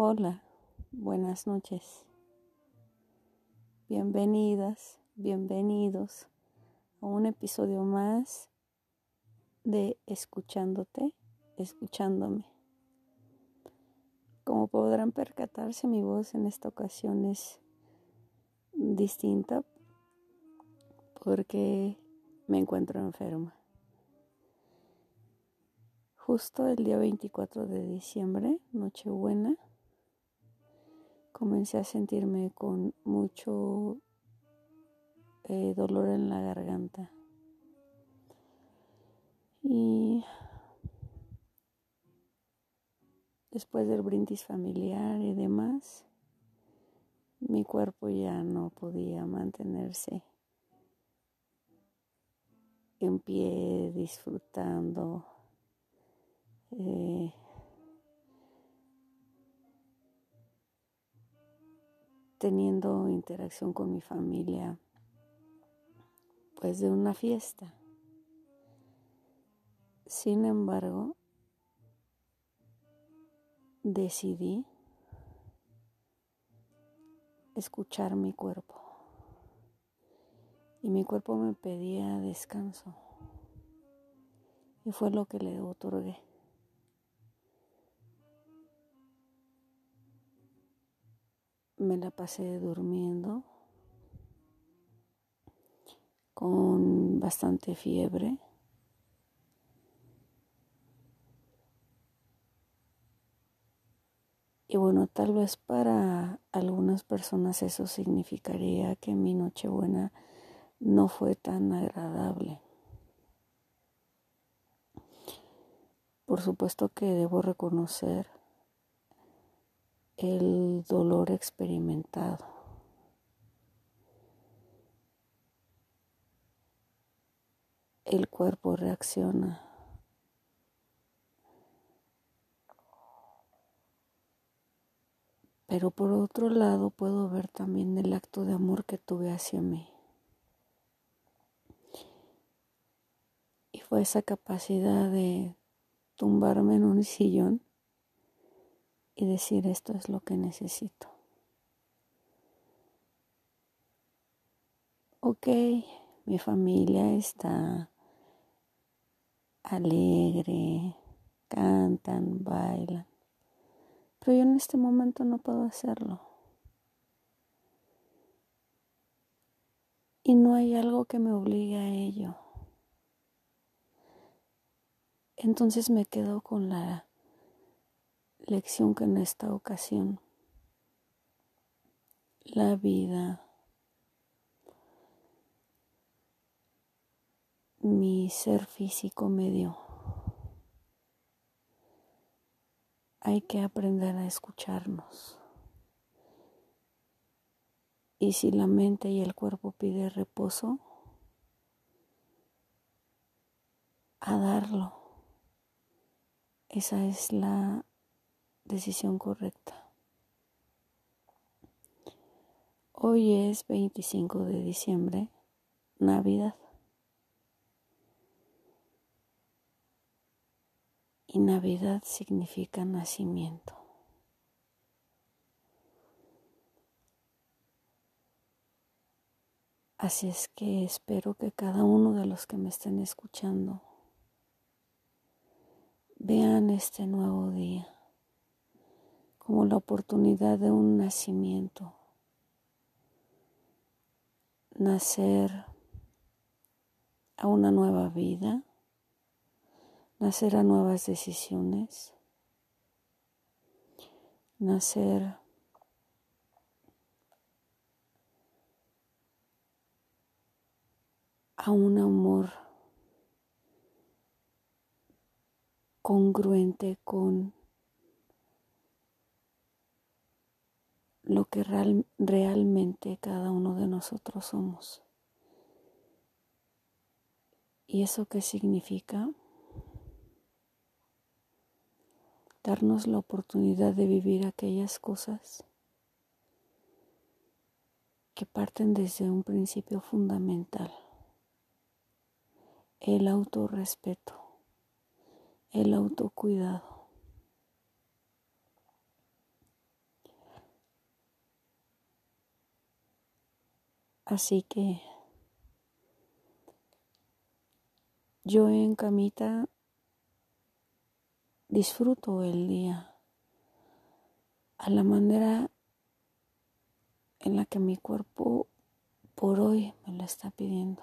Hola, buenas noches. Bienvenidas, bienvenidos a un episodio más de Escuchándote, escuchándome. Como podrán percatarse, mi voz en esta ocasión es distinta porque me encuentro enferma. Justo el día 24 de diciembre, Nochebuena, comencé a sentirme con mucho eh, dolor en la garganta. Y después del brindis familiar y demás, mi cuerpo ya no podía mantenerse en pie disfrutando. Eh, teniendo interacción con mi familia, pues de una fiesta. Sin embargo, decidí escuchar mi cuerpo. Y mi cuerpo me pedía descanso. Y fue lo que le otorgué. Me la pasé durmiendo con bastante fiebre. Y bueno, tal vez para algunas personas eso significaría que mi Nochebuena no fue tan agradable. Por supuesto que debo reconocer el dolor experimentado. El cuerpo reacciona. Pero por otro lado puedo ver también el acto de amor que tuve hacia mí. Y fue esa capacidad de tumbarme en un sillón y decir esto es lo que necesito. Ok, mi familia está alegre, cantan, bailan, pero yo en este momento no puedo hacerlo. Y no hay algo que me obligue a ello. Entonces me quedo con la lección que en esta ocasión la vida, mi ser físico me dio. Hay que aprender a escucharnos. Y si la mente y el cuerpo pide reposo, a darlo. Esa es la decisión correcta. Hoy es 25 de diciembre, Navidad. Y Navidad significa nacimiento. Así es que espero que cada uno de los que me estén escuchando vean este nuevo día como la oportunidad de un nacimiento, nacer a una nueva vida, nacer a nuevas decisiones, nacer a un amor congruente con lo que real, realmente cada uno de nosotros somos. ¿Y eso qué significa? Darnos la oportunidad de vivir aquellas cosas que parten desde un principio fundamental, el autorrespeto, el autocuidado. Así que yo en camita disfruto el día a la manera en la que mi cuerpo por hoy me lo está pidiendo.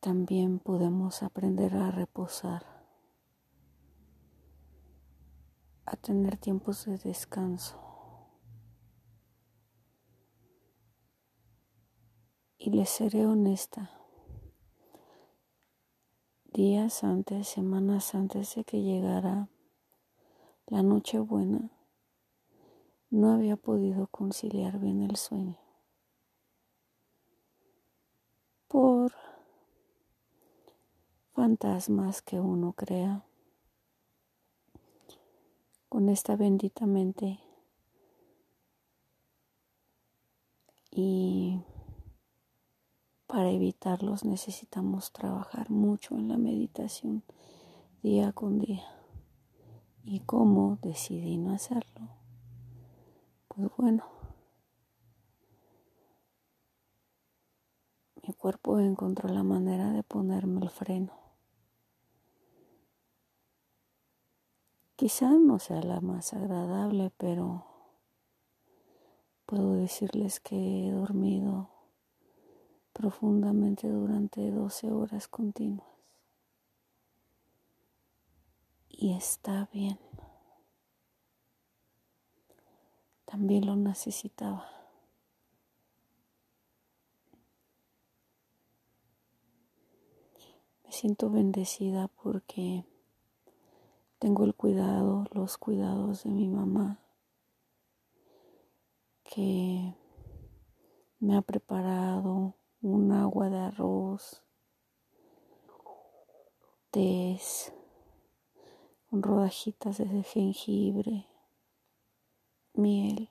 También podemos aprender a reposar, a tener tiempos de descanso. Y les seré honesta, días antes, semanas antes de que llegara la noche buena, no había podido conciliar bien el sueño. Por fantasmas que uno crea con esta bendita mente y para evitarlos necesitamos trabajar mucho en la meditación día con día. ¿Y cómo decidí no hacerlo? Pues bueno, mi cuerpo encontró la manera de ponerme el freno. Quizá no sea la más agradable, pero puedo decirles que he dormido profundamente durante 12 horas continuas. Y está bien. También lo necesitaba. Me siento bendecida porque tengo el cuidado, los cuidados de mi mamá, que me ha preparado un agua de arroz, tés, rodajitas de jengibre, miel.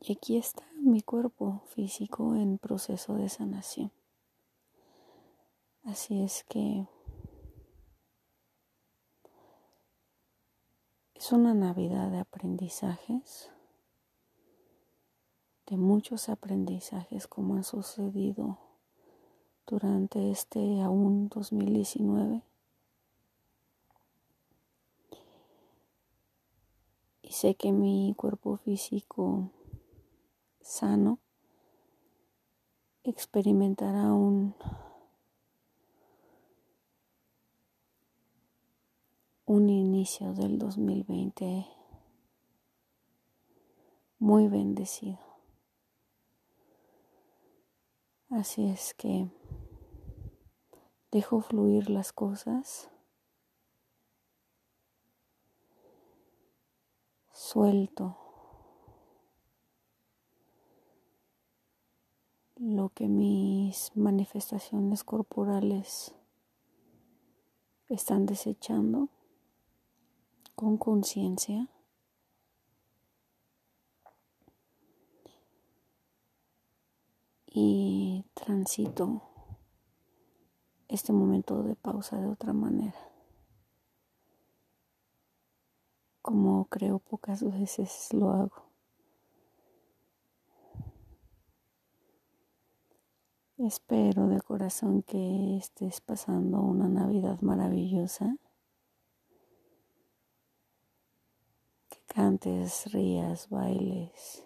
Y aquí está mi cuerpo físico en proceso de sanación. Así es que es una Navidad de aprendizajes de muchos aprendizajes como han sucedido durante este aún 2019. Y sé que mi cuerpo físico sano experimentará un un inicio del 2020 muy bendecido. Así es que dejo fluir las cosas. Suelto lo que mis manifestaciones corporales están desechando con conciencia. Y transito este momento de pausa de otra manera. Como creo pocas veces lo hago. Espero de corazón que estés pasando una Navidad maravillosa. Que cantes, rías, bailes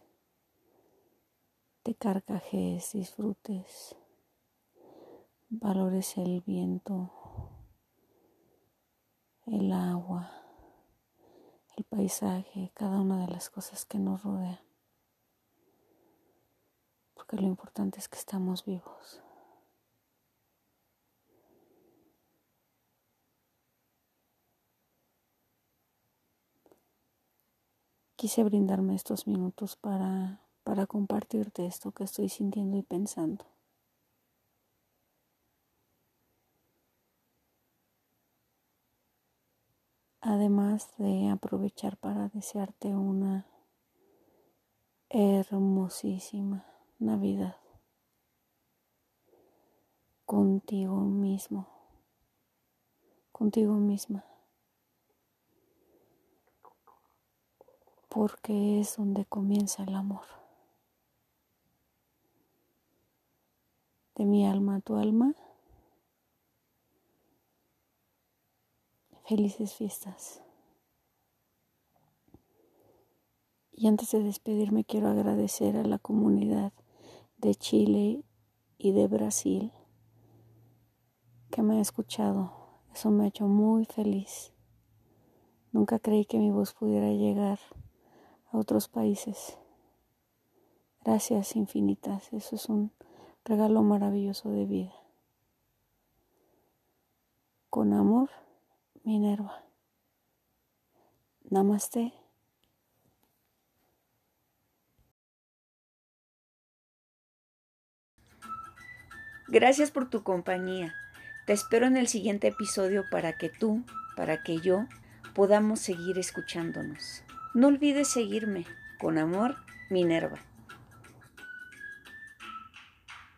te carcajes, disfrutes, valores el viento, el agua, el paisaje, cada una de las cosas que nos rodean. Porque lo importante es que estamos vivos. Quise brindarme estos minutos para para compartirte esto que estoy sintiendo y pensando. Además de aprovechar para desearte una hermosísima Navidad contigo mismo, contigo misma. porque es donde comienza el amor. De mi alma a tu alma. Felices fiestas. Y antes de despedirme quiero agradecer a la comunidad de Chile y de Brasil que me ha escuchado. Eso me ha hecho muy feliz. Nunca creí que mi voz pudiera llegar a otros países. Gracias infinitas. Eso es un regalo maravilloso de vida. Con amor, Minerva. Namaste. Gracias por tu compañía. Te espero en el siguiente episodio para que tú, para que yo, podamos seguir escuchándonos. No olvides seguirme. Con amor, Minerva.